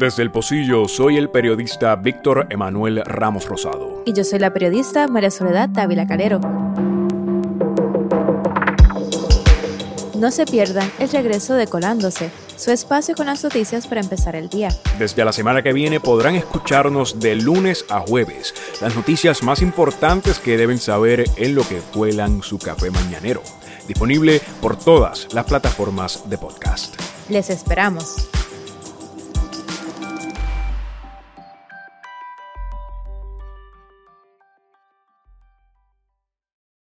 Desde el Pocillo, soy el periodista Víctor Emanuel Ramos Rosado. Y yo soy la periodista María Soledad Dávila Calero. No se pierdan el regreso de Colándose, su espacio con las noticias para empezar el día. Desde la semana que viene podrán escucharnos de lunes a jueves las noticias más importantes que deben saber en lo que cuelan su café mañanero. Disponible por todas las plataformas de podcast. Les esperamos.